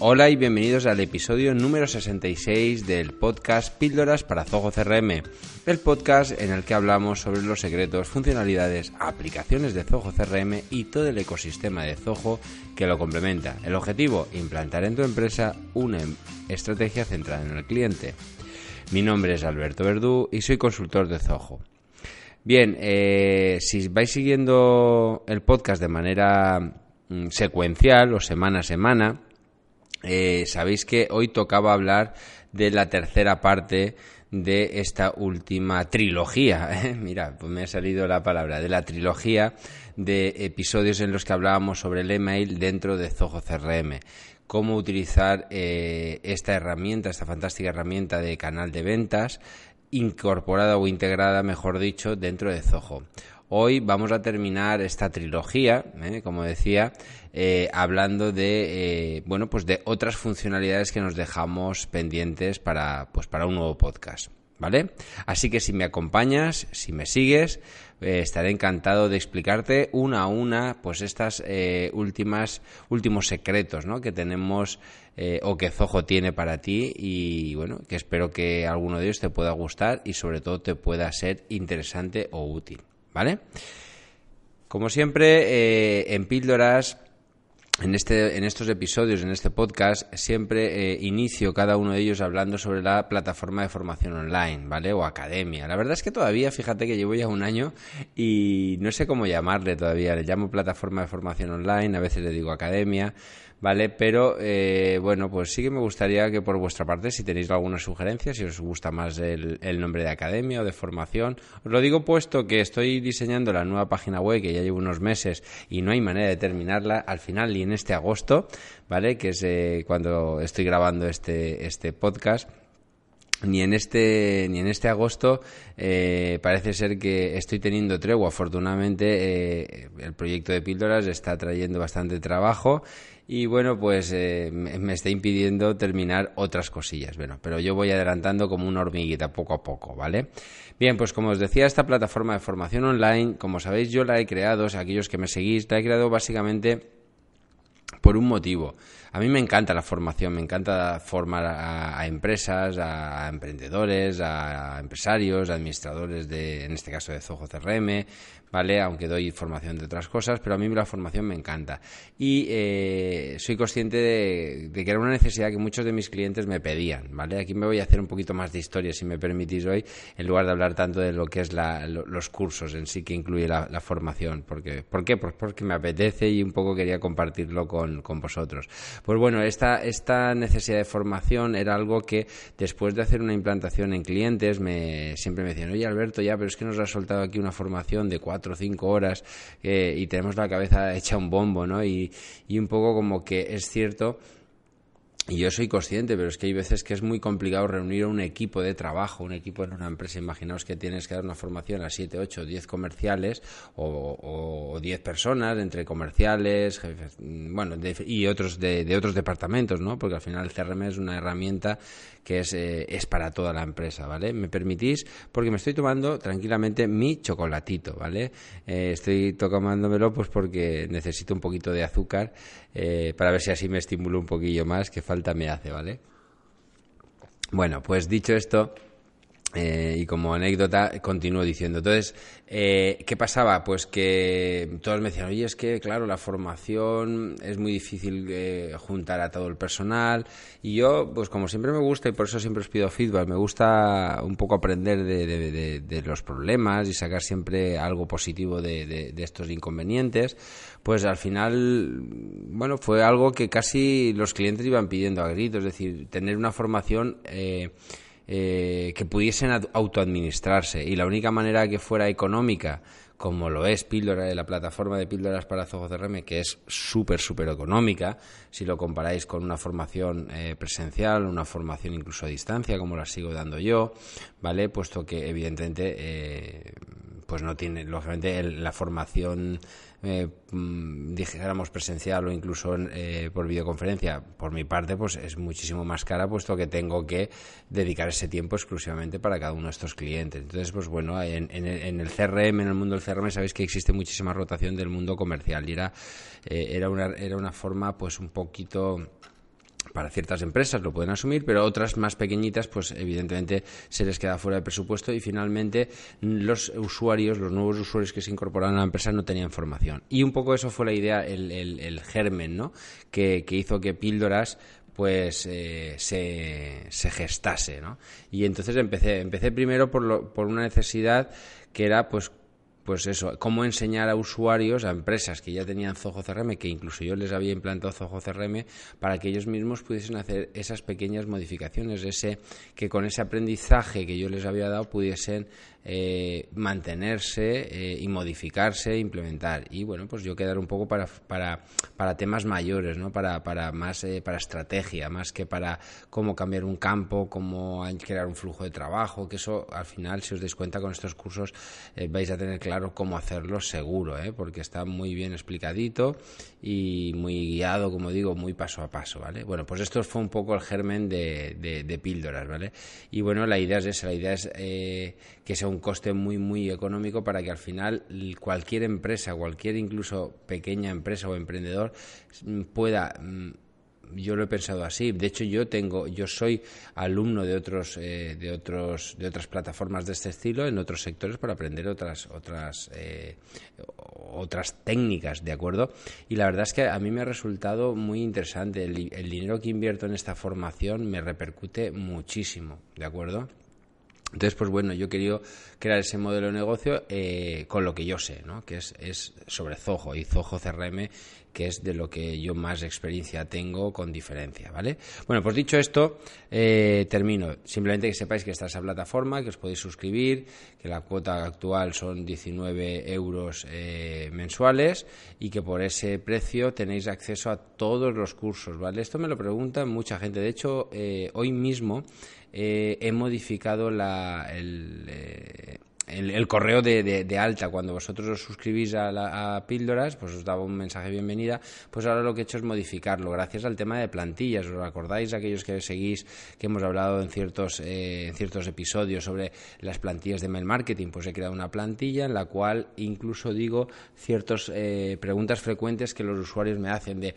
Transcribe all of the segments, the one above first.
Hola y bienvenidos al episodio número 66 del podcast Píldoras para Zoho CRM, el podcast en el que hablamos sobre los secretos, funcionalidades, aplicaciones de Zoho CRM y todo el ecosistema de Zoho que lo complementa. El objetivo, implantar en tu empresa una estrategia centrada en el cliente. Mi nombre es Alberto Verdú y soy consultor de Zoho. Bien, eh, si vais siguiendo el podcast de manera mm, secuencial o semana a semana, eh, sabéis que hoy tocaba hablar de la tercera parte de esta última trilogía. ¿eh? Mira, pues me ha salido la palabra, de la trilogía de episodios en los que hablábamos sobre el email dentro de Zoho CRM. Cómo utilizar eh, esta herramienta, esta fantástica herramienta de canal de ventas, incorporada o integrada, mejor dicho, dentro de Zoho. Hoy vamos a terminar esta trilogía, ¿eh? como decía, eh, hablando de eh, bueno, pues de otras funcionalidades que nos dejamos pendientes para, pues para un nuevo podcast. ¿Vale? Así que si me acompañas, si me sigues, estaré encantado de explicarte una a una, pues estas últimas, últimos secretos, ¿no? Que tenemos o que Zoho tiene para ti y bueno, que espero que alguno de ellos te pueda gustar y sobre todo te pueda ser interesante o útil. ¿Vale? Como siempre, eh, en píldoras, en, este, en estos episodios, en este podcast, siempre eh, inicio cada uno de ellos hablando sobre la plataforma de formación online, ¿vale? O academia. La verdad es que todavía, fíjate que llevo ya un año y no sé cómo llamarle todavía. Le llamo plataforma de formación online, a veces le digo academia. ¿Vale? Pero eh, bueno, pues sí que me gustaría que por vuestra parte, si tenéis alguna sugerencia, si os gusta más el, nombre de academia o de formación, os lo digo puesto que estoy diseñando la nueva página web que ya llevo unos meses y no hay manera de terminarla al final ni en este agosto, ¿vale? Que es eh, cuando estoy grabando este, este podcast ni en este ni en este agosto eh, parece ser que estoy teniendo tregua afortunadamente el proyecto de píldoras está trayendo bastante trabajo y bueno, pues eh, me está impidiendo terminar otras cosillas. Bueno, pero yo voy adelantando como una hormiguita poco a poco, ¿vale? Bien, pues como os decía, esta plataforma de formación online, como sabéis, yo la he creado, o sea, aquellos que me seguís, la he creado básicamente por un motivo. A mí me encanta la formación, me encanta formar a, empresas, a, emprendedores, a empresarios, a administradores de, en este caso de Zoho CRM, ¿vale? Aunque doy formación de otras cosas, pero a mí la formación me encanta. Y eh, soy consciente de, que era una necesidad que muchos de mis clientes me pedían, ¿vale? Aquí me voy a hacer un poquito más de historia, si me permitís hoy, en lugar de hablar tanto de lo que es los cursos en sí que incluye la, formación. Porque, ¿Por qué? Pues porque me apetece y un poco quería compartirlo con, con vosotros. Pues bueno, esta, esta necesidad de formación era algo que después de hacer una implantación en clientes me, siempre me decían, oye Alberto, ya, pero es que nos ha soltado aquí una formación de cuatro cuatro o cinco horas eh, y tenemos la cabeza hecha un bombo, ¿no? Y, y un poco como que es cierto y yo soy consciente, pero es que hay veces que es muy complicado reunir un equipo de trabajo, un equipo en una empresa. Imaginaos que tienes que dar una formación a 7, 8, 10 comerciales o, o 10 personas entre comerciales, jefes, bueno, y otros de, de, otros departamentos, ¿no? Porque al final el CRM es una herramienta que es, eh, es para toda la empresa, ¿vale? ¿Me permitís? Porque me estoy tomando tranquilamente mi chocolatito, ¿vale? Eh, estoy tomándomelo pues porque necesito un poquito de azúcar eh, para ver si así me estimulo un poquillo más, que falta me hace, ¿vale? Bueno, pues dicho esto, eh, y como anécdota, continúo diciendo. Entonces, eh, ¿qué pasaba? Pues que todos me decían, oye, es que, claro, la formación es muy difícil eh, juntar a todo el personal. Y yo, pues como siempre me gusta, y por eso siempre os pido feedback, me gusta un poco aprender de, los problemas y sacar siempre algo positivo de, estos inconvenientes. Pues al final, bueno, fue algo que casi los clientes iban pidiendo a gritos, es decir, tener una formación eh, que pudiesen autoadministrarse y la única manera que fuera económica como lo es Píldora, la plataforma de píldoras para CRM, que es súper, súper económica, si lo comparáis con una formación eh, presencial, una formación incluso a distancia, como la sigo dando yo, ¿vale? Puesto que, evidentemente, eh, pues no tiene, lógicamente, la formación eh, mm, dijéramos presencial o incluso eh, por videoconferencia, por mi parte, pues es muchísimo más cara, puesto que tengo que dedicar ese tiempo exclusivamente para cada uno de estos clientes. Entonces, pues bueno, en, el, CRM, en el mundo del CRM, sabéis que existe muchísima rotación del mundo comercial y era, eh, era, una, era una forma, pues un poquito para ciertas empresas lo pueden asumir, pero otras más pequeñitas, pues evidentemente se les queda fuera de presupuesto y finalmente los usuarios, los nuevos usuarios que se incorporan a la empresa no tenían formación. Y un poco eso fue la idea, el, germen, ¿no? Que, hizo que Píldoras pues eh, se, se, gestase, ¿no? Y entonces empecé, empecé primero por, por una necesidad que era pues pues eso, cómo enseñar a usuarios, a empresas que ya tenían Zoho CRM, que incluso yo les había implantado Zoho CRM, para que ellos mismos pudiesen hacer esas pequeñas modificaciones, ese que con ese aprendizaje que yo les había dado pudiesen eh, mantenerse eh, y modificarse e implementar. Y bueno, pues yo quedar un poco para, para, para temas mayores, ¿no? para, para más eh, para estrategia, más que para cómo cambiar un campo, cómo crear un flujo de trabajo, que eso al final, si os dais cuenta con estos cursos, vais a tener claro cómo hacerlo seguro, porque está muy bien explicadito y muy guiado, como digo, muy paso a paso, ¿vale? Bueno, pues esto fue un poco el germen de, píldoras, ¿vale? Y bueno, la idea es esa, la idea es que sea un coste muy, muy económico para que al final cualquier empresa, cualquier incluso pequeña empresa o emprendedor mm, pueda mm, yo lo he pensado así. De hecho, yo tengo, yo soy alumno de otros, eh, de otros, de otras plataformas de este estilo en otros sectores para aprender otras, otras, eh, otras técnicas, de acuerdo. Y la verdad es que a mí me ha resultado muy interesante. el dinero que invierto en esta formación me repercute muchísimo, de acuerdo. Entonces, pues bueno, yo querido crear ese modelo de negocio eh, con lo que yo sé, ¿no? que es, es, sobre Zoho y Zoho CRM, que es de lo que yo más experiencia tengo con diferencia, ¿vale? Bueno, pues dicho esto, eh, termino. Simplemente que sepáis que está esa plataforma, que os podéis suscribir, que la cuota actual son 19 euros eh, mensuales y que por ese precio tenéis acceso a todos los cursos, ¿vale? Esto me lo preguntan mucha gente. De hecho, hoy mismo eh, he modificado la, el, eh, correo de, alta. Cuando vosotros os suscribís a, Píldoras, pues os daba un mensaje de bienvenida. Pues ahora lo que he hecho es modificarlo, gracias al tema de plantillas. ¿Os acordáis, aquellos que seguís, que hemos hablado en ciertos, eh, ciertos episodios sobre las plantillas de mail marketing? Pues he creado una plantilla en la cual incluso digo ciertas preguntas frecuentes que los usuarios me hacen de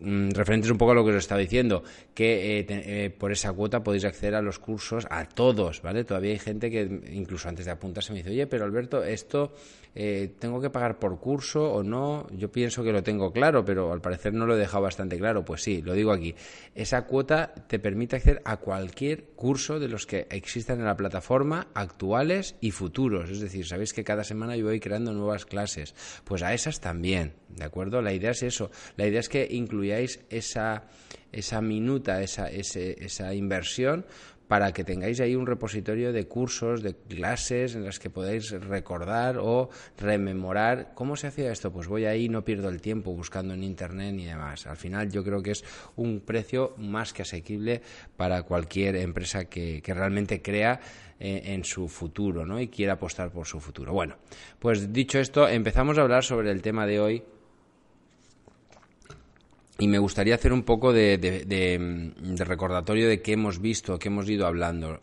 referentes un poco a lo que os estaba diciendo, que eh, eh, por esa cuota podéis acceder a los cursos a todos, ¿vale? Todavía hay gente que incluso antes de apuntarse me dice, oye, pero Alberto, esto eh, ¿tengo que pagar por curso o no? Yo pienso que lo tengo claro, pero al parecer no lo he dejado bastante claro. Pues sí, lo digo aquí. Esa cuota te permite acceder a cualquier curso de los que existan en la plataforma, actuales y futuros. Es decir, sabéis que cada semana yo voy creando nuevas clases. Pues a esas también, ¿de acuerdo? La idea es eso. La idea es que incluyáis esa, esa minuta, esa, esa inversión para que tengáis ahí un repositorio de cursos, de clases en las que podáis recordar o rememorar cómo se hacía esto. Pues voy ahí, no pierdo el tiempo buscando en internet ni demás. Al final yo creo que es un precio más que asequible para cualquier empresa que, realmente crea eh, en su futuro ¿no? y quiera apostar por su futuro. Bueno, pues dicho esto, empezamos a hablar sobre el tema de hoy y me gustaría hacer un poco de, recordatorio de qué hemos visto, qué hemos ido hablando.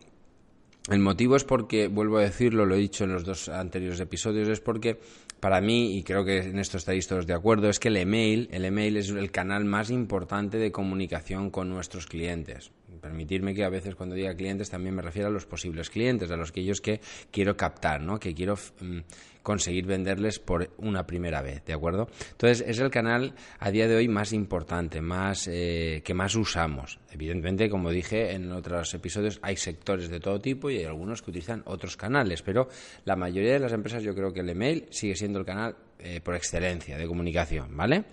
El motivo es porque, vuelvo a decirlo, lo he dicho en los dos anteriores episodios, es porque para mí, y creo que en esto estaréis todos de acuerdo, es que el email, el email es el canal más importante de comunicación con nuestros clientes. Permitirme que a veces cuando diga clientes también me refiero a los posibles clientes, a los que ellos que quiero captar, ¿no? que quiero mm, conseguir venderles por una primera vez, ¿de acuerdo? Entonces es el canal a día de hoy más importante, más eh, que más usamos. Evidentemente, como dije en otros episodios, hay sectores de todo tipo y hay algunos que utilizan otros canales, pero la mayoría de las empresas yo creo que el email sigue siendo el canal eh, por excelencia de comunicación, ¿vale?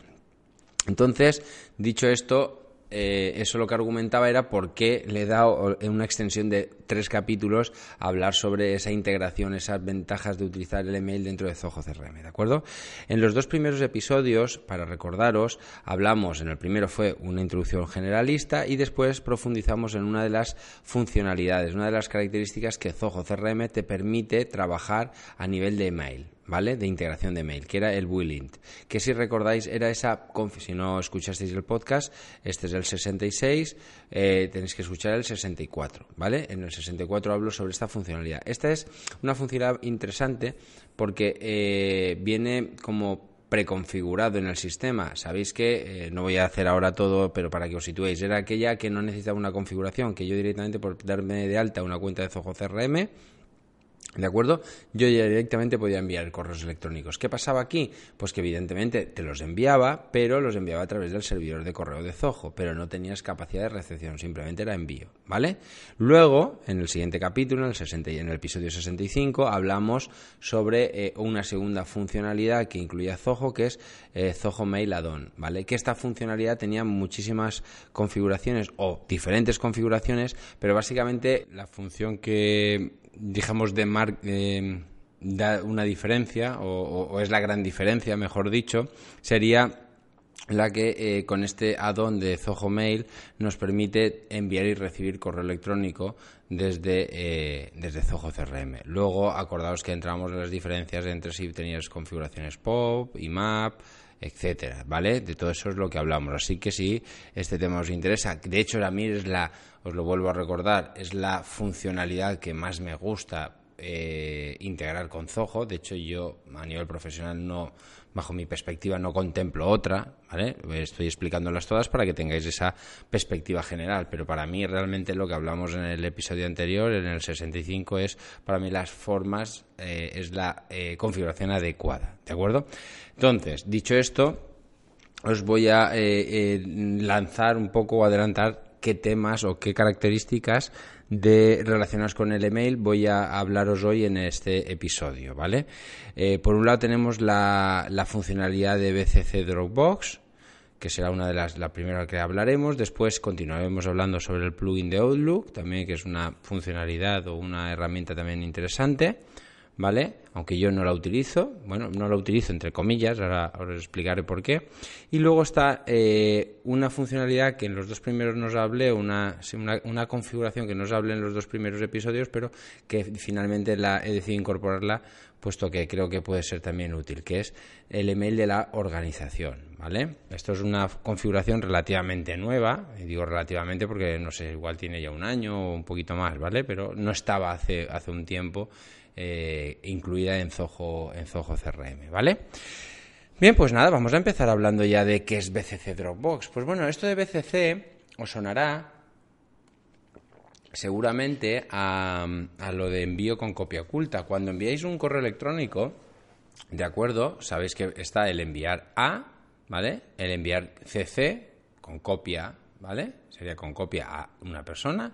Entonces, dicho esto, eh, eso lo que argumentaba era por qué le he dado una extensión de tres capítulos a hablar sobre esa integración, esas ventajas de utilizar el email dentro de Zoho CRM, ¿de acuerdo? En los dos primeros episodios, para recordaros, hablamos, en el primero fue una introducción generalista y después profundizamos en una de las funcionalidades, una de las características que Zoho CRM te permite trabajar a nivel de email. ¿Vale? De integración de mail, que era el Builint. Que si recordáis, era esa, si no escuchasteis el podcast, este es el 66, eh, tenéis que escuchar el 64, ¿vale? En el 64 hablo sobre esta funcionalidad. Esta es una funcionalidad interesante porque eh, viene como preconfigurado en el sistema. Sabéis que, eh, no voy a hacer ahora todo, pero para que os situéis, era aquella que no necesitaba una configuración, que yo directamente por darme de alta una cuenta de Zoho CRM, ¿De acuerdo? Yo ya directamente podía enviar correos electrónicos. ¿Qué pasaba aquí? Pues que evidentemente te los enviaba, pero los enviaba a través del servidor de correo de Zoho, pero no tenías capacidad de recepción, simplemente era envío, ¿vale? Luego, en el siguiente capítulo, en el, 60, en el episodio 65, hablamos sobre eh, una segunda funcionalidad que incluía Zoho, que es eh, Zoho Mail Add-on, ¿vale? Que esta funcionalidad tenía muchísimas configuraciones o diferentes configuraciones, pero básicamente la función que digamos, de mar, da una diferencia, o, es la gran diferencia, mejor dicho, sería la que eh, con este add-on de Zoho Mail nos permite enviar y recibir correo electrónico desde, eh, desde Zoho CRM. Luego, acordaos que entramos en las diferencias entre si tenías configuraciones POP, IMAP, etcétera, ¿vale? De todo eso es lo que hablamos. Así que si este tema os interesa, de hecho a mí es la, os lo vuelvo a recordar, es la funcionalidad que más me gusta eh, integrar con Zoho. De hecho, yo a nivel profesional no, bajo mi perspectiva, no contemplo otra, ¿vale? Estoy explicándolas todas para que tengáis esa perspectiva general, pero para mí realmente lo que hablamos en el episodio anterior, en el 65, es para mí las formas, eh, es la eh, configuración adecuada, ¿de acuerdo? Entonces, dicho esto, os voy a lanzar un poco o adelantar qué temas o qué características de relacionadas con el email voy a hablaros hoy en este episodio, ¿vale? Eh, por un lado tenemos la, funcionalidad de BCC Dropbox, que será una de las la primera que hablaremos. Después continuaremos hablando sobre el plugin de Outlook, también que es una funcionalidad o una herramienta también interesante. ¿Vale? Aunque yo no la utilizo, bueno, no la utilizo entre comillas, ahora os explicaré por qué. Y luego está eh, una funcionalidad que en los dos primeros nos hablé, una, una, configuración que nos hablé en los dos primeros episodios, pero que finalmente la he decidido incorporarla, puesto que creo que puede ser también útil, que es el email de la organización, ¿vale? Esto es una configuración relativamente nueva, y digo relativamente porque, no sé, igual tiene ya un año o un poquito más, ¿vale? Pero no estaba hace, hace un tiempo eh, incluida en Zoho, en Zoho CRM, ¿vale? Bien, pues nada, vamos a empezar hablando ya de qué es BCC Dropbox. Pues bueno, esto de BCC os sonará seguramente a, a, lo de envío con copia oculta. Cuando enviáis un correo electrónico, ¿de acuerdo? Sabéis que está el enviar a, ¿vale? El enviar CC con copia, ¿vale? Sería con copia a una persona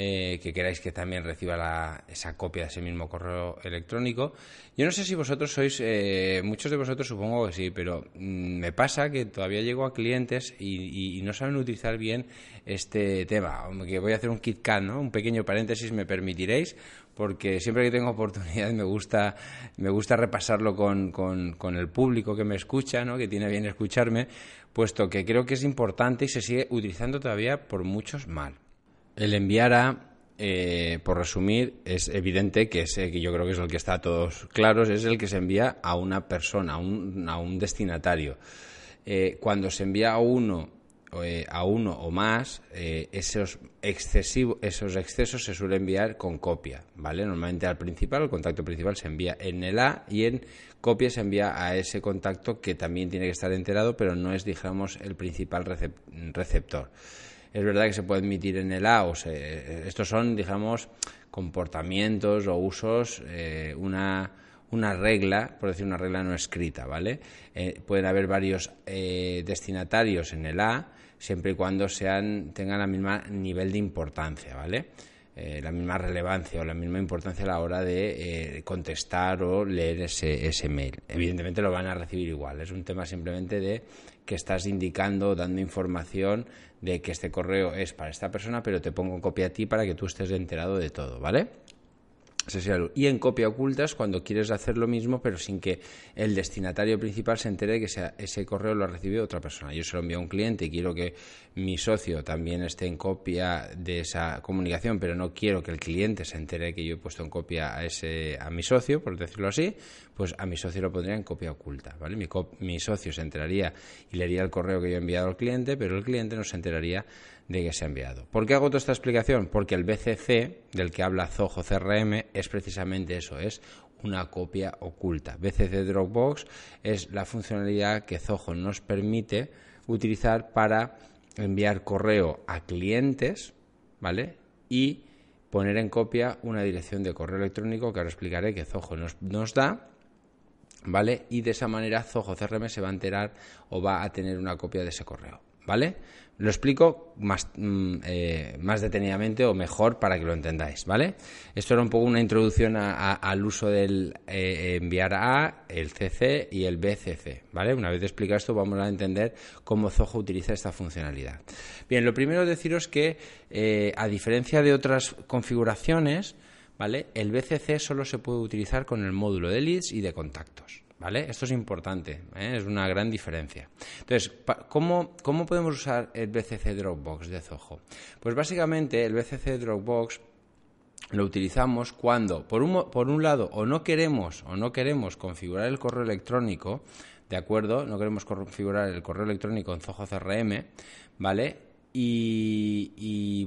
eh, que queráis que también reciba esa copia de ese mismo correo electrónico. Yo no sé si vosotros sois, eh, muchos de vosotros supongo que sí, pero mm, me pasa que todavía llego a clientes y, no saben utilizar bien este tema. Que voy a hacer un KitKat, ¿no? Un pequeño paréntesis, me permitiréis, porque siempre que tengo oportunidad me gusta, me gusta repasarlo con, con, el público que me escucha, ¿no? que tiene bien escucharme, puesto que creo que es importante y se sigue utilizando todavía por muchos mal. El enviar a, eh, por resumir, es evidente que, ese, que yo creo que es el que está a todos claros, es el que se envía a una persona, a un, a un destinatario. Eh, cuando se envía a uno, eh, a uno o más, esos, excesivo, esos excesos se suele enviar con copia, ¿vale? Normalmente al principal, el contacto principal se envía en el A y en copia se envía a ese contacto que también tiene que estar enterado, pero no es, digamos, el principal receptor es verdad que se puede admitir en el A, o estos son, digamos, comportamientos o usos, eh, una, una regla, por decir una regla no escrita, ¿vale? Eh, pueden haber varios eh, destinatarios en el A, siempre y cuando sean, tengan el mismo nivel de importancia, ¿vale? eh, la misma relevancia o la misma importancia a la hora de contestar o leer ese, ese mail. Evidentemente lo van a recibir igual. Es un tema simplemente de que estás indicando, dando información de que este correo es para esta persona, pero te pongo copia a ti para que tú estés enterado de todo, ¿vale? Y en copia oculta es cuando quieres hacer lo mismo, pero sin que el destinatario principal se entere de que ese correo lo ha recibido otra persona. Yo se lo envío a un cliente y quiero que mi socio también esté en copia de esa comunicación, pero no quiero que el cliente se entere que yo he puesto en copia a, ese, a mi socio, por decirlo así, pues a mi socio lo pondría en copia oculta. ¿vale? Mi, mi socio se enteraría y leería el correo que yo he enviado al cliente, pero el cliente no se enteraría de que se ha enviado. ¿Por qué hago toda esta explicación? Porque el BCC, del que habla Zoho CRM, es precisamente eso, es una copia oculta. BCC Dropbox es la funcionalidad que Zoho nos permite utilizar para enviar correo a clientes, ¿vale? Y poner en copia una dirección de correo electrónico que ahora explicaré que Zoho nos, nos da, ¿vale? Y de esa manera Zoho CRM se va a enterar o va a tener una copia de ese correo, ¿vale? Lo explico más, mm, eh, más detenidamente o mejor para que lo entendáis, ¿vale? Esto era un poco una introducción al uso del eh, enviar a, el CC y el BCC, ¿vale? Una vez explicado esto vamos a entender cómo Zoho utiliza esta funcionalidad. Bien, lo primero deciros que eh, a diferencia de otras configuraciones, ¿vale? El BCC solo se puede utilizar con el módulo de leads y de contactos. ¿Vale? Esto es importante, ¿eh? es una gran diferencia. Entonces, ¿cómo, ¿cómo podemos usar el BCC Dropbox de Zoho? Pues básicamente el BCC Dropbox lo utilizamos cuando, por un, por un lado, o no queremos o no queremos configurar el correo electrónico, ¿de acuerdo? No queremos configurar el correo electrónico en Zoho CRM, ¿vale? Y,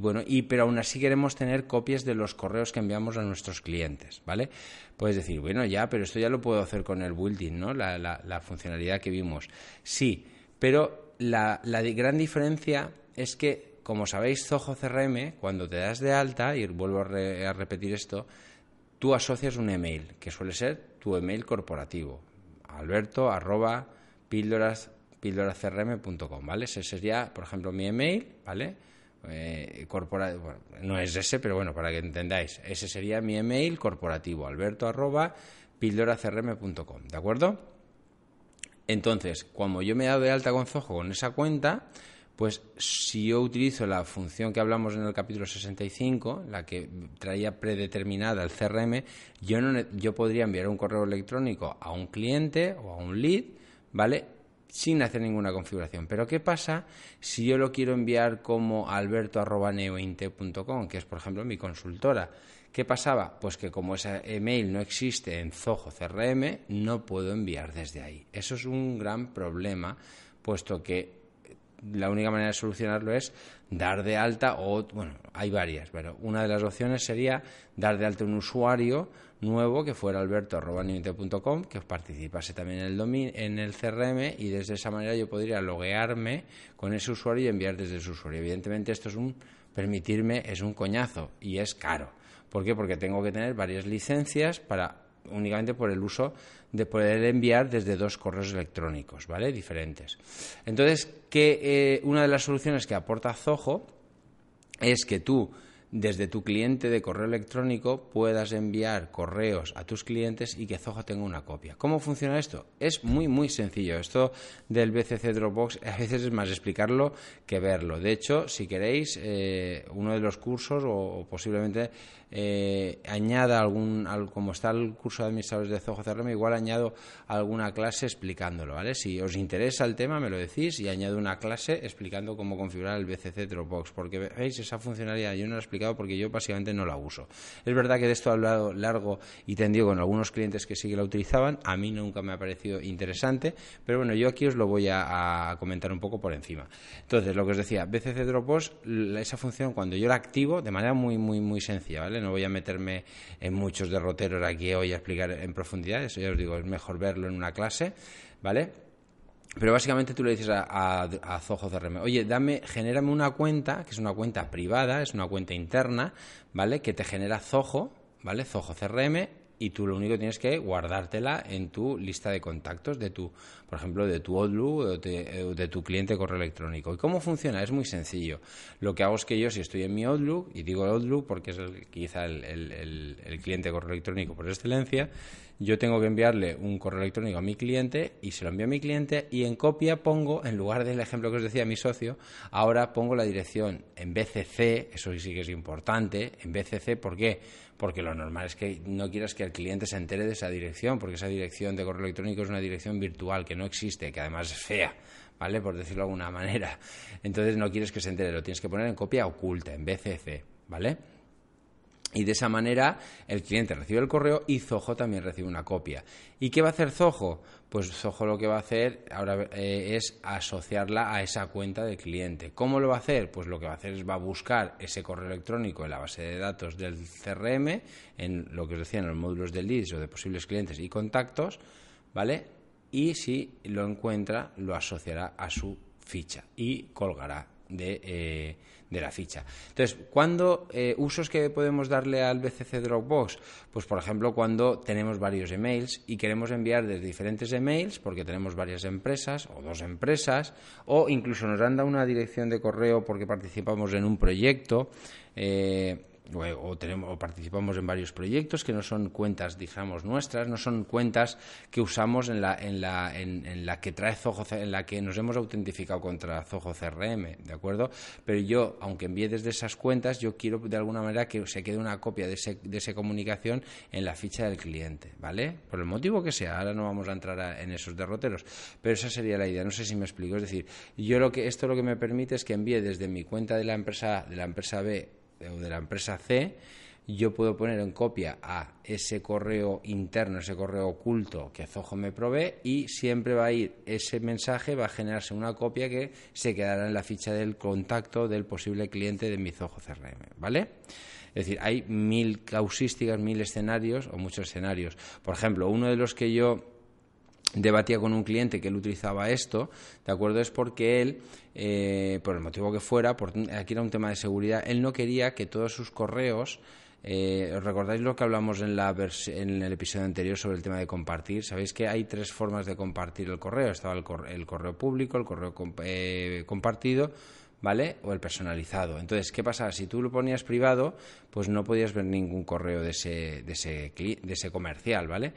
bueno, y pero aún así queremos tener copias de los correos que enviamos a nuestros clientes, ¿vale? Puedes decir, bueno, ya, pero esto ya lo puedo hacer con el building, ¿no? La, funcionalidad que vimos. Sí, pero la, gran diferencia es que, como sabéis, Zoho CRM, cuando te das de alta, y vuelvo a, a repetir esto, tú asocias un email, que suele ser tu email corporativo, alberto arroba píldoras ¿vale? Ese sería, por ejemplo, mi email, ¿vale? Eh, no es ese, pero bueno, para que entendáis, ese sería mi email corporativo, alberto arroba pildoracrm.com, ¿de acuerdo? Entonces, cuando yo me he dado de alta con Zoho con esa cuenta, pues si yo utilizo la función que hablamos en el capítulo 65, la que traía predeterminada el CRM, yo, no, yo podría enviar un correo electrónico a un cliente o a un lead, ¿vale? Sin hacer ninguna configuración. Pero ¿qué pasa si yo lo quiero enviar como alberto.neointe.com, que es por ejemplo mi consultora? ¿Qué pasaba? Pues que como ese email no existe en Zoho CRM, no puedo enviar desde ahí. Eso es un gran problema, puesto que la única manera de solucionarlo es dar de alta o, bueno, hay varias, pero una de las opciones sería dar de alta un usuario nuevo que fuera alberto.com, que participase también en el, en el CRM y desde esa manera yo podría loguearme con ese usuario y enviar desde su usuario. Evidentemente esto es un, permitirme, es un coñazo y es caro. ¿Por qué? Porque tengo que tener varias licencias para únicamente por el uso de poder enviar desde dos correos electrónicos, ¿vale? Diferentes. Entonces, que eh, una de las soluciones que aporta Zoho es que tú desde tu cliente de correo electrónico puedas enviar correos a tus clientes y que Zoho tenga una copia. ¿Cómo funciona esto? Es muy, muy sencillo. Esto del BCC Dropbox a veces es más explicarlo que verlo. De hecho, si queréis, eh, uno de los cursos o posiblemente eh, añada algún, como está el curso de administradores de Zoho CRM, igual añado alguna clase explicándolo, ¿vale? Si os interesa el tema, me lo decís y añado una clase explicando cómo configurar el BCC Dropbox, porque veis esa funcionalidad, yo no la he explicado porque yo básicamente no la uso. Es verdad que de esto he hablado largo y tendido con algunos clientes que sí que la utilizaban, a mí nunca me ha parecido interesante, pero bueno, yo aquí os lo voy a, a comentar un poco por encima. Entonces, lo que os decía, BCC Dropbox, esa función cuando yo la activo de manera muy, muy, muy sencilla, ¿vale? No voy a meterme en muchos derroteros aquí hoy a explicar en profundidad, eso ya os digo, es mejor verlo en una clase, ¿vale? Pero básicamente tú le dices a, a, Zoho CRM, oye, dame, genérame una cuenta, que es una cuenta privada, es una cuenta interna, ¿vale? Que te genera Zoho, ¿vale? Zoho CRM, y tú lo único que tienes que guardártela en tu lista de contactos de tu, por ejemplo, de tu Outlook o de, tu cliente correo electrónico. ¿Y cómo funciona? Es muy sencillo. Lo que hago es que yo, si estoy en mi Outlook, y digo Outlook porque es quizá el, el cliente correo electrónico por excelencia, yo tengo que enviarle un correo electrónico a mi cliente y se lo envío a mi cliente y en copia pongo, en lugar del ejemplo que os decía mi socio, ahora pongo la dirección en BCC, eso sí que es importante, en BCC, ¿por qué? Porque lo normal es que no quieras que el cliente se entere de esa dirección, porque esa dirección de correo electrónico es una dirección virtual que no existe, que además es fea, ¿vale? Por decirlo de alguna manera. Entonces no quieres que se entere, lo tienes que poner en copia oculta, en BCC, ¿vale? Y de esa manera el cliente recibe el correo y Zoho también recibe una copia. ¿Y qué va a hacer Zoho? Pues Zoho lo que va a hacer ahora eh, es asociarla a esa cuenta del cliente. ¿Cómo lo va a hacer? Pues lo que va a hacer es va a buscar ese correo electrónico en la base de datos del CRM, en lo que os decía, en los módulos de leads o de posibles clientes y contactos, ¿vale? Y si lo encuentra, lo asociará a su ficha y colgará eh, de, la ficha. Entonces, ¿cuándo eh, usos que podemos darle al BCC Dropbox? Pues, por ejemplo, cuando tenemos varios emails y queremos enviar desde diferentes emails, porque tenemos varias empresas o dos empresas, o incluso nos han una dirección de correo porque participamos en un proyecto. Eh, o, tenemos, o participamos en varios proyectos que no son cuentas, digamos, nuestras, no son cuentas que usamos en la, en la, en, la que trae Zoho, en la que nos hemos autentificado contra Zoho CRM, ¿de acuerdo? Pero yo, aunque envíe desde esas cuentas, yo quiero de alguna manera que se quede una copia de, ese, de esa comunicación en la ficha del cliente, ¿vale? Por el motivo que sea, ahora no vamos a entrar en esos derroteros, pero esa sería la idea, no sé si me explico, es decir, yo lo que, esto lo que me permite es que envíe desde mi cuenta de la empresa, de la empresa B o de la empresa C, yo puedo poner en copia a ese correo interno, ese correo oculto que Zoho me provee y siempre va a ir ese mensaje, va a generarse una copia que se quedará en la ficha del contacto del posible cliente de mi Zoho CRM, ¿vale? Es decir, hay mil causísticas, mil escenarios o muchos escenarios. Por ejemplo, uno de los que yo debatía con un cliente que él utilizaba esto, ¿de acuerdo? Es porque él, eh, por el motivo que fuera, por, aquí era un tema de seguridad, él no quería que todos sus correos eh, ¿Os recordáis lo que hablamos en, la en el episodio anterior sobre el tema de compartir? Sabéis que hay tres formas de compartir el correo. Estaba el, correo público, el correo eh, compartido, ¿vale? O el personalizado. Entonces, ¿qué pasa? Si tú lo ponías privado, pues no podías ver ningún correo de ese, de ese, de ese comercial, ¿vale?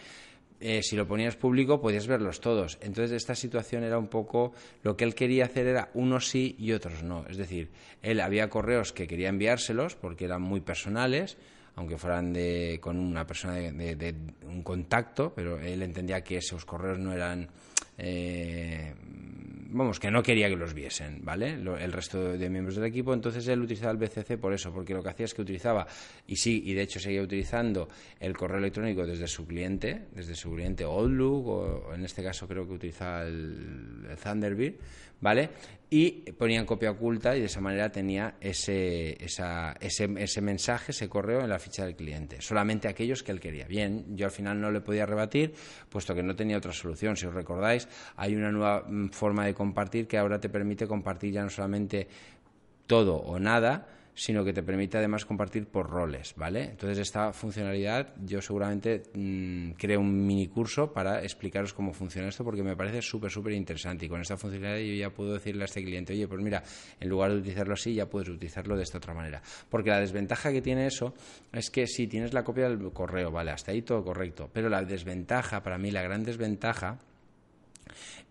Eh, si lo ponías público podías verlos todos. Entonces esta situación era un poco lo que él quería hacer era unos sí y otros no. Es decir, él había correos que quería enviárselos porque eran muy personales, aunque fueran de, con una persona de, un contacto, pero él entendía que esos correos no eran eh, vamos, que no quería que los viesen, ¿vale? el resto de miembros del equipo, entonces él utilizaba el BCC por eso, porque lo que hacía es que utilizaba, y sí, y de hecho seguía utilizando el correo electrónico desde su cliente, desde su cliente Outlook, o, en este caso creo que utilizaba el Thunderbird, ¿vale? Y ponían copia oculta y de esa manera tenía ese, ese, ese mensaje, ese correo en la ficha del cliente. Solamente aquellos que él quería. Bien, yo al final no le podía rebatir, puesto que no tenía otra solución. Si os recordáis, hay una nueva mm, forma de compartir que ahora te permite compartir ya no solamente todo o nada, sino que te permite además compartir por roles, ¿vale? Entonces esta funcionalidad yo seguramente mm, creo un mini curso para explicaros cómo funciona esto porque me parece súper, súper interesante y con esta funcionalidad yo ya puedo decirle a este cliente, oye, pues mira, en lugar de utilizarlo así ya puedes utilizarlo de esta otra manera. Porque la desventaja que tiene eso es que si tienes la copia del correo, vale, hasta ahí todo correcto, pero la desventaja, para mí la gran desventaja,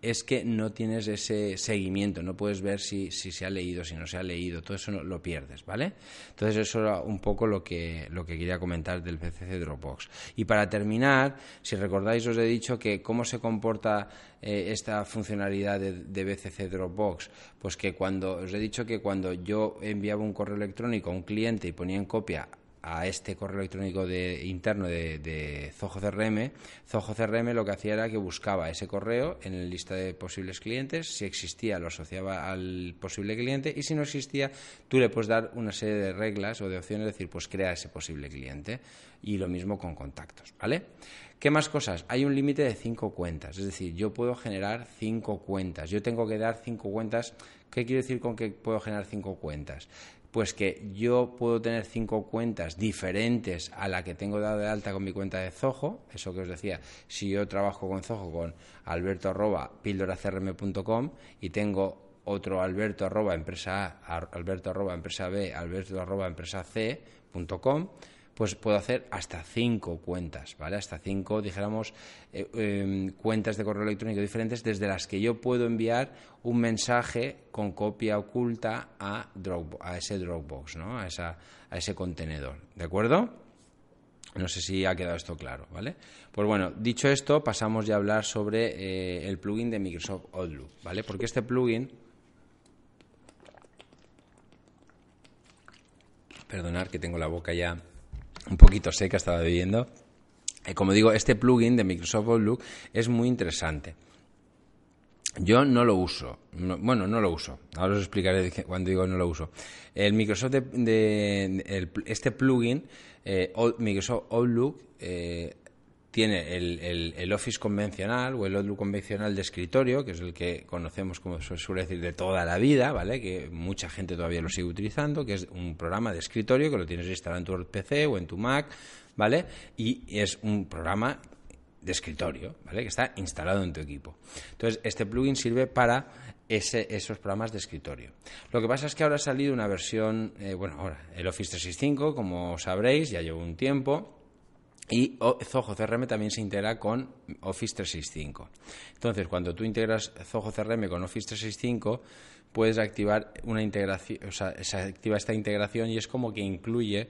es que no tienes ese seguimiento, no puedes ver si, se ha leído, si no se ha leído, todo eso lo pierdes, ¿vale? Entonces eso era un poco lo que, lo que quería comentar del BCC Dropbox. Y para terminar, si recordáis os he dicho que cómo se comporta eh, esta funcionalidad de, de, BCC Dropbox, pues que cuando, os he dicho que cuando yo enviaba un correo electrónico a un cliente y ponía en copia a este correo electrónico de, interno de, de CRM, Zoho CRM lo que hacía era que buscaba ese correo en la lista de posibles clientes, si existía lo asociaba al posible cliente y si no existía tú le puedes dar una serie de reglas o de opciones, decir, pues crea ese posible cliente y lo mismo con contactos, ¿vale? ¿Qué más cosas? Hay un límite de cinco cuentas, es decir, yo puedo generar cinco cuentas, yo tengo que dar cinco cuentas, ¿qué quiero decir con que puedo generar cinco cuentas? Pues que yo puedo tener cinco cuentas diferentes a la que tengo dado de alta con mi cuenta de Zoho, eso que os decía, si yo trabajo con Zoho con alberto arroba y tengo otro alberto arroba empresa A, alberto arroba empresa B, alberto arroba empresa C pues puedo hacer hasta cinco cuentas, ¿vale? Hasta cinco, dijéramos, eh, em, cuentas de correo electrónico diferentes desde las que yo puedo enviar un mensaje con copia oculta a, a ese Dropbox, ¿no? A, esa, a ese contenedor, ¿de acuerdo? No sé si ha quedado esto claro, ¿vale? Pues bueno, dicho esto, pasamos ya a hablar sobre eh, el plugin de Microsoft Outlook, ¿vale? Porque este plugin Perdonad que tengo la boca ya un poquito seca, estaba bebiendo. Eh, como digo, este plugin de Microsoft Outlook es muy interesante. Yo no lo uso. bueno, no lo uso. Ahora os explicaré cuando digo no lo uso. El Microsoft de, este plugin, eh, Microsoft Outlook, eh, tiene el, Office convencional o el Outlook convencional de escritorio, que es el que conocemos, como se suele decir, de toda la vida, ¿vale? Que mucha gente todavía lo sigue utilizando, que es un programa de escritorio que lo tienes instalado en tu PC o en tu Mac, ¿vale? Y es un programa de escritorio, ¿vale? Que está instalado en tu equipo. Entonces, este plugin sirve para esos programas de escritorio. Lo que pasa es que ahora ha salido una versión, eh, bueno, ahora, el Office 365, como sabréis, ya llevo un tiempo, y Zoho CRM también se integra con Office 365. Entonces, cuando tú integras Zoho CRM con Office 365, puedes activar una integración, o sea, se activa esta integración y es como que incluye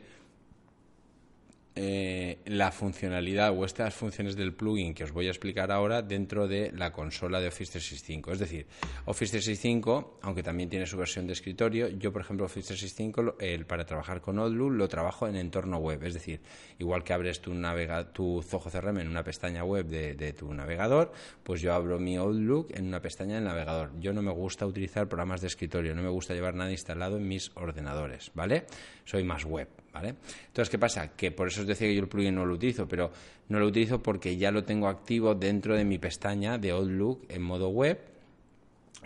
eh, la funcionalidad o estas funciones del plugin que os voy a explicar ahora dentro de la consola de Office 365. Es decir, Office 365, aunque también tiene su versión de escritorio, yo, por ejemplo, Office 365 el, para trabajar con Outlook lo trabajo en entorno web. Es decir, igual que abres tu, navega, tu Zoho CRM en una pestaña web de tu navegador, pues yo abro mi Outlook en una pestaña del navegador. Yo no me gusta utilizar programas de escritorio, no me gusta llevar nada instalado en mis ordenadores, ¿vale? Soy más web. ¿Vale? Entonces, ¿qué pasa? Que por eso os decía que yo el plugin no lo utilizo, pero no lo utilizo porque ya lo tengo activo dentro de mi pestaña de Outlook en modo web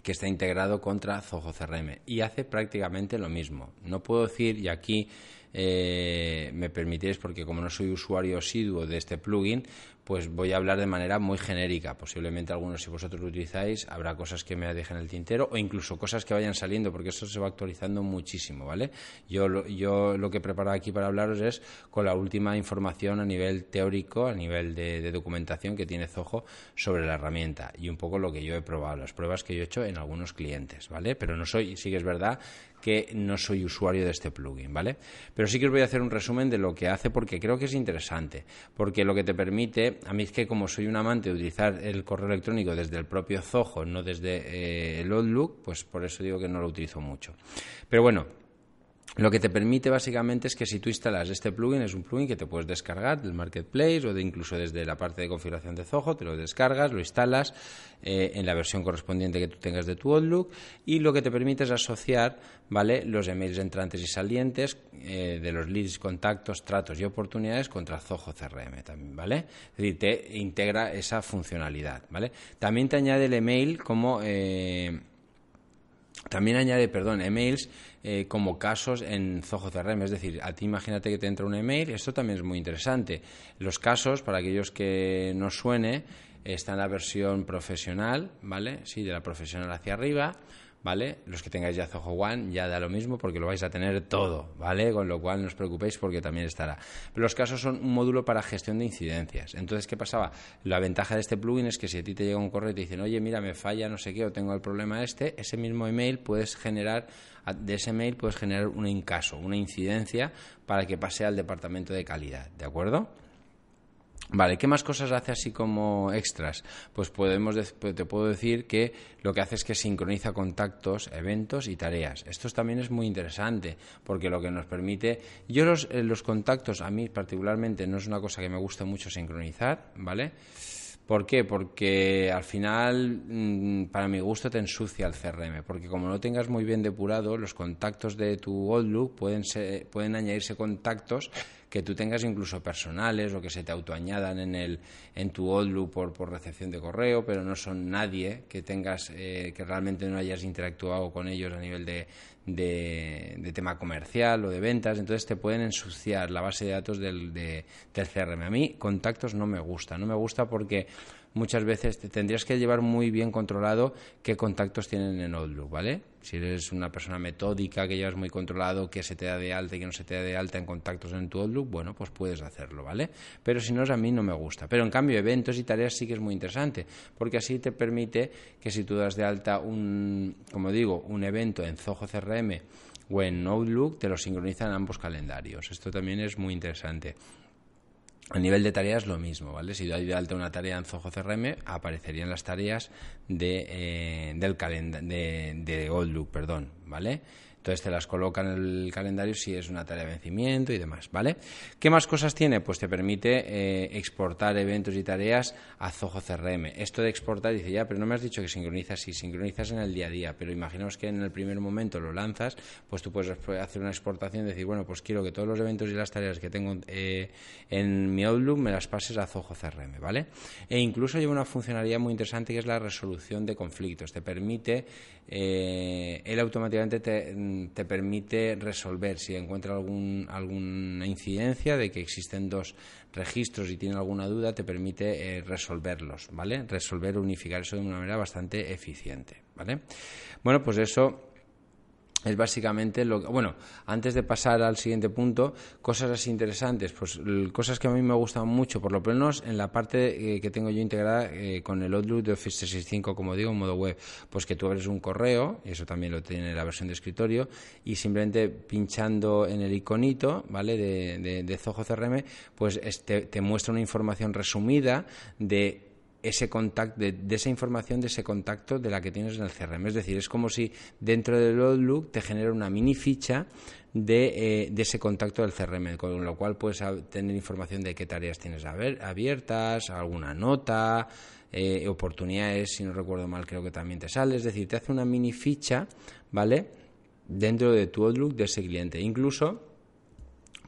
que está integrado contra Zoho CRM y hace prácticamente lo mismo. No puedo decir, y aquí eh, me permitéis, porque como no soy usuario asiduo de este plugin, pues voy a hablar de manera muy genérica. Posiblemente algunos, si vosotros lo utilizáis, habrá cosas que me dejen el tintero o incluso cosas que vayan saliendo, porque eso se va actualizando muchísimo, ¿vale? Yo, yo lo que he preparado aquí para hablaros es con la última información a nivel teórico, a nivel de, documentación que tiene Zoho sobre la herramienta y un poco lo que yo he probado, las pruebas que yo he hecho en algunos clientes, ¿vale? Pero no soy, sí que es verdad que no soy usuario de este plugin, ¿vale? Pero sí que os voy a hacer un resumen de lo que hace porque creo que es interesante, porque lo que te permite, a mí es que como soy un amante de utilizar el correo electrónico desde el propio Zoho, no desde eh, el Outlook, pues por eso digo que no lo utilizo mucho. Pero bueno, lo que te permite básicamente es que si tú instalas este plugin, es un plugin que te puedes descargar del marketplace o de incluso desde la parte de configuración de Zoho, te lo descargas, lo instalas eh, en la versión correspondiente que tú tengas de tu Outlook y lo que te permite es asociar ¿vale? los emails entrantes y salientes eh, de los leads, contactos, tratos y oportunidades contra Zoho CRM también, ¿vale? Es decir, te integra esa funcionalidad, ¿vale? También te añade el email como... Eh, también añade, perdón, emails eh, como casos en Zoho CRM. Es decir, a ti imagínate que te entra un email, esto también es muy interesante. Los casos, para aquellos que no suene, está en la versión profesional, ¿vale? Sí, de la profesional hacia arriba. ¿Vale? Los que tengáis ya Zoho One ya da lo mismo porque lo vais a tener todo, ¿vale? Con lo cual no os preocupéis porque también estará. Pero los casos son un módulo para gestión de incidencias. Entonces, ¿qué pasaba? La ventaja de este plugin es que si a ti te llega un correo y te dicen, oye, mira, me falla no sé qué o tengo el problema este, ese mismo email puedes generar, de ese email puedes generar un incaso, una incidencia para que pase al departamento de calidad, ¿de acuerdo? Vale, ¿qué más cosas hace así como extras? Pues podemos pues te puedo decir que lo que hace es que sincroniza contactos, eventos y tareas. Esto también es muy interesante porque lo que nos permite, yo los, eh, los contactos a mí particularmente no es una cosa que me guste mucho sincronizar, ¿vale? ¿Por qué? Porque al final, mm, para mi gusto, te ensucia el CRM. Porque como no tengas muy bien depurado, los contactos de tu Outlook pueden, pueden añadirse contactos que tú tengas incluso personales o que se te autoañadan en, el, en tu Outlook por, por recepción de correo, pero no son nadie que tengas, eh, que realmente no hayas interactuado con ellos a nivel de, de, tema comercial o de ventas, entonces te pueden ensuciar la base de datos del, de, del CRM. A mí contactos no me gusta, no me gusta porque muchas veces te tendrías que llevar muy bien controlado qué contactos tienen en Outlook, ¿vale? Si eres una persona metódica, que llevas muy controlado qué se te da de alta y qué no se te da de alta en contactos en tu Outlook, bueno, pues puedes hacerlo, ¿vale? Pero si no, a mí no me gusta. Pero en cambio, eventos y tareas sí que es muy interesante, porque así te permite que si tú das de alta un, como digo, un evento en Zoho CRM o en Outlook, te lo sincronizan ambos calendarios. Esto también es muy interesante. A nivel de tareas lo mismo, ¿vale? Si doy de alta una tarea en Zoho CRM, aparecerían las tareas de, eh, del de, de Outlook, perdón, ¿vale? Entonces te las coloca en el calendario si es una tarea de vencimiento y demás, ¿vale? ¿Qué más cosas tiene? Pues te permite eh, exportar eventos y tareas a Zoho CRM. Esto de exportar, dice, ya, pero no me has dicho que sincronizas, sí, sincronizas en el día a día, pero imaginaos que en el primer momento lo lanzas, pues tú puedes hacer una exportación y decir, bueno, pues quiero que todos los eventos y las tareas que tengo eh, en mi Outlook me las pases a Zoho CRM, ¿vale? E incluso lleva una funcionalidad muy interesante que es la resolución de conflictos. Te permite, eh, él automáticamente te te permite resolver si encuentra algún, alguna incidencia de que existen dos registros y tiene alguna duda, te permite eh, resolverlos, ¿vale? Resolver, unificar eso de una manera bastante eficiente, ¿vale? Bueno, pues eso es básicamente lo que, bueno, antes de pasar al siguiente punto, cosas así interesantes, pues cosas que a mí me gustan mucho, por lo menos en la parte eh, que tengo yo integrada eh, con el Outlook de Office 365, como digo, en modo web, pues que tú abres un correo, eso también lo tiene la versión de escritorio, y simplemente pinchando en el iconito, ¿vale?, de, de, Zoho CRM, pues te muestra una información resumida de ese contacto, de, esa información, de ese contacto de la que tienes en el CRM. Es decir, es como si dentro del Outlook te genera una mini ficha de, eh, de, ese contacto del CRM, con lo cual puedes tener información de qué tareas tienes abiertas, alguna nota, eh, oportunidades, si no recuerdo mal, creo que también te sale. Es decir, te hace una mini ficha, ¿vale? Dentro de tu Outlook de ese cliente. Incluso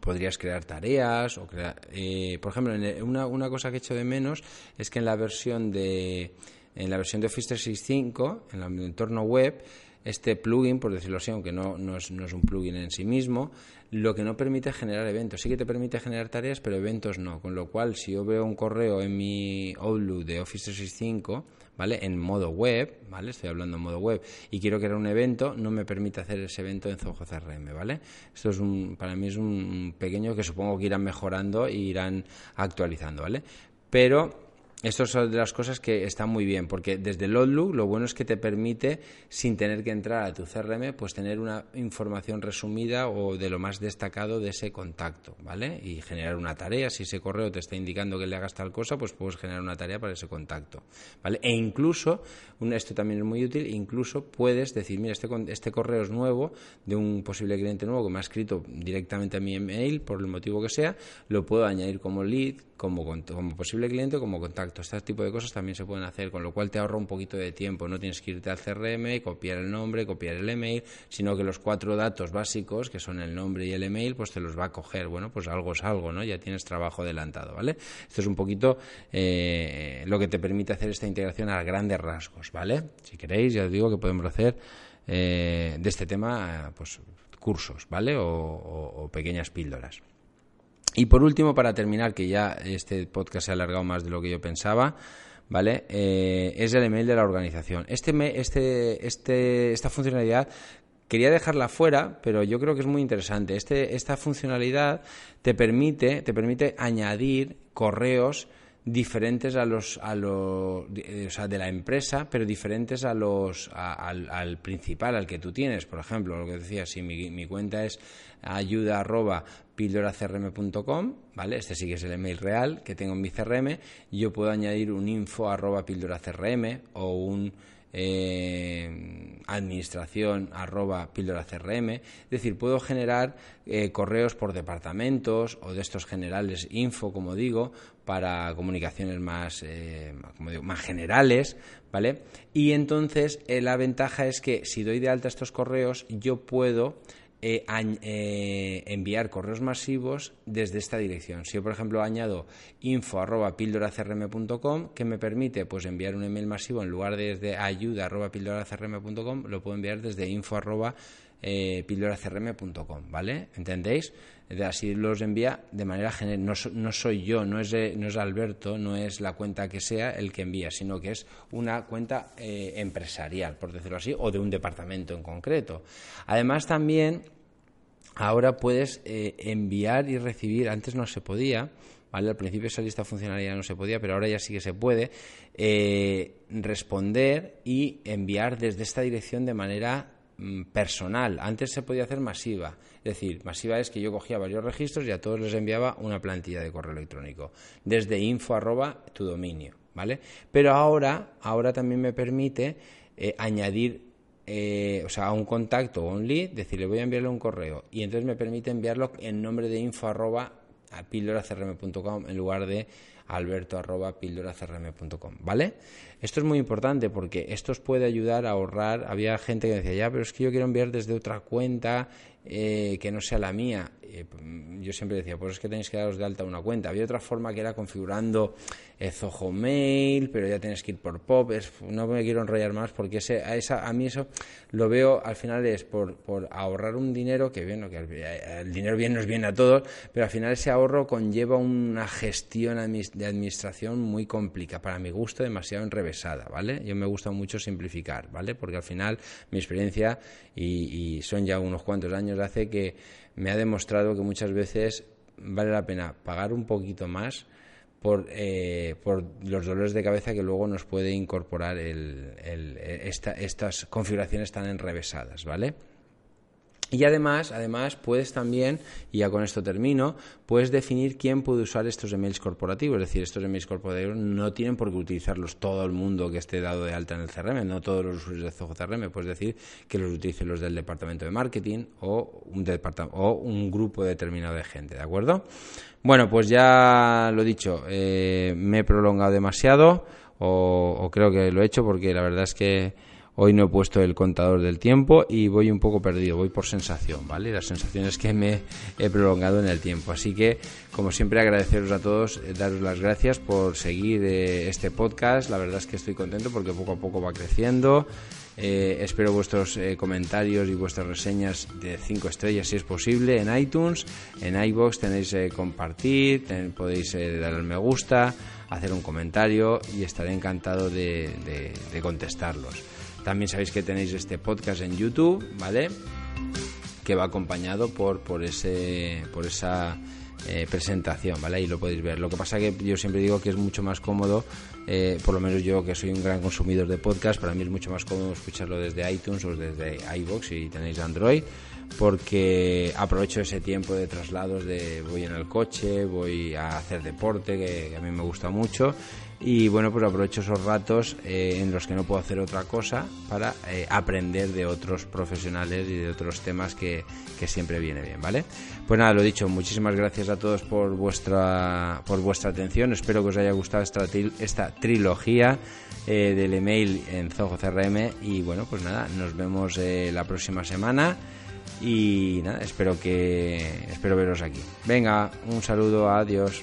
podrías crear tareas o crear, eh, por ejemplo, una, una cosa que he hecho de menos es que en la versión de en la versión de Office 365, en el entorno web, este plugin, por decirlo así, aunque no, no, es, no es un plugin en sí mismo, lo que no permite generar eventos. Sí que te permite generar tareas, pero eventos no. Con lo cual, si yo veo un correo en mi Outlook de Office 365, ¿vale? En modo web, ¿vale? Estoy hablando en modo web y quiero crear un evento, no me permite hacer ese evento en Zoho CRM, ¿vale? Esto es un, para mí es un pequeño que supongo que irán mejorando e irán actualizando, ¿vale? Pero estas son de las cosas que están muy bien, porque desde el Outlook lo bueno es que te permite, sin tener que entrar a tu CRM, pues tener una información resumida o de lo más destacado de ese contacto, ¿vale? Y generar una tarea. Si ese correo te está indicando que le hagas tal cosa, pues puedes generar una tarea para ese contacto, ¿vale? E incluso, esto también es muy útil, incluso puedes decir, mira, este, este correo es nuevo, de un posible cliente nuevo que me ha escrito directamente a mi email, por el motivo que sea, lo puedo añadir como lead, como, como posible cliente o como contacto. Este tipo de cosas también se pueden hacer, con lo cual te ahorra un poquito de tiempo. No tienes que irte al CRM, copiar el nombre, copiar el email, sino que los cuatro datos básicos, que son el nombre y el email, pues te los va a coger. Bueno, pues algo es algo, ¿no? Ya tienes trabajo adelantado, ¿vale? Esto es un poquito eh, lo que te permite hacer esta integración a grandes rasgos, ¿vale? Si queréis, ya os digo que podemos hacer eh, de este tema, pues cursos, ¿vale? o pequeñas píldoras. Y por último, para terminar, que ya este podcast se ha alargado más de lo que yo pensaba, ¿vale? Eh, es el email de la organización. Este, este, este, esta funcionalidad quería dejarla fuera, pero yo creo que es muy interesante. Este, esta funcionalidad te permite, te permite añadir correos diferentes a los, a los o sea, de la empresa, pero diferentes a los, al, principal, al que tú tienes. Por ejemplo, lo que decía, si mi, mi cuenta es ayuda arroba pildoracrm.com, ¿vale? Este sí que es el email real que tengo en mi CRM. Yo puedo añadir un info arroba pildoracrm o un eh, administración arroba píldora CRM. Es decir, puedo generar eh, correos por departamentos o de estos generales info, como digo, para comunicaciones más, eh, como digo, más generales, ¿vale? Y entonces la ventaja es que si doy de alta estos correos, yo puedo eh, eh, enviar correos masivos desde esta dirección. Si yo, por ejemplo, añado info arroba que me permite pues enviar un email masivo en lugar de desde ayuda arroba lo puedo enviar desde info arroba eh, ¿vale? ¿Entendéis? Así los envía de manera general. No, soy yo, no es, no es Alberto, no es la cuenta que sea el que envía, sino que es una cuenta eh, empresarial, por decirlo así, o de un departamento en concreto. Además, también ahora puedes eh, enviar y recibir, antes no se podía, ¿vale? Al principio esa lista funcionalidad no se podía, pero ahora ya sí que se puede, eh, responder y enviar desde esta dirección de manera personal. Antes se podía hacer masiva. Es decir, masiva es que yo cogía varios registros y a todos les enviaba una plantilla de correo electrónico. Desde info arroba tu dominio. ¿Vale? Pero ahora, ahora también me permite eh, añadir eh, o sea, a un contacto o un lead, decirle voy a enviarle un correo y entonces me permite enviarlo en nombre de info arroba a en lugar de alberto arroba ¿vale? Esto es muy importante porque esto os puede ayudar a ahorrar. Había gente que decía, ya, pero es que yo quiero enviar desde otra cuenta eh, que no sea la mía. Eh, yo siempre decía, pues es que tenéis que daros de alta una cuenta. Había otra forma que era configurando el Zoho Mail, pero ya tienes que ir por POP. no me quiero enrollar más porque ese, a, esa, a mí eso lo veo al final es por, por ahorrar un dinero que, bueno, que el, dinero bien nos viene a todos, pero al final ese ahorro conlleva una gestión de administración muy complicada, para mi gusto demasiado enrevesada, ¿vale? Yo me gusta mucho simplificar, ¿vale? Porque al final mi experiencia, y, y son ya unos cuantos años, hace que me ha demostrado que muchas veces vale la pena pagar un poquito más por, eh, por los dolores de cabeza que luego nos puede incorporar el, estas configuraciones tan enrevesadas, ¿vale? Y además, además puedes también, y ya con esto termino, puedes definir quién puede usar estos emails corporativos. Es decir, estos emails corporativos no tienen por qué utilizarlos todo el mundo que esté dado de alta en el CRM, no todos los usuarios de Zoho CRM. Puedes decir que los utilicen los del departamento de marketing o un, o un grupo determinado de gente, ¿de acuerdo? Bueno, pues ya lo dicho, eh, me he prolongado demasiado o, o creo que lo he hecho porque la verdad es que Hoy no he puesto el contador del tiempo y voy un poco perdido, voy por sensación, ¿vale? La sensación es que me he prolongado en el tiempo. Así que, como siempre, agradeceros a todos, eh, daros las gracias por seguir eh, este podcast. La verdad es que estoy contento porque poco a poco va creciendo. Eh, espero vuestros comentarios y vuestras reseñas de 5 estrellas si es posible en iTunes, en iBox tenéis compartir, podéis dar al me gusta, hacer un comentario y estaré encantado de contestarlos. También sabéis que tenéis este podcast en YouTube, ¿vale? Que va acompañado por, por, ese, por esa eh, presentación, ¿vale? Ahí lo podéis ver. Lo que pasa que yo siempre digo que es mucho más cómodo, eh, por lo menos yo que soy un gran consumidor de podcast, para mí es mucho más cómodo escucharlo desde iTunes o desde iBox si tenéis Android, porque aprovecho ese tiempo de traslados de voy en el coche, voy a hacer deporte, que a mí me gusta mucho, y bueno, pues aprovecho esos ratos eh, en los que no puedo hacer otra cosa para eh, aprender de otros profesionales y de otros temas que, siempre viene bien, ¿vale? Pues nada, lo dicho, muchísimas gracias a todos por vuestra, por vuestra atención, espero que os haya gustado esta, esta trilogía eh, del email en Zoho CRM y bueno, pues nada, nos vemos la próxima semana y nada, espero que espero veros aquí. Venga, un saludo, adiós.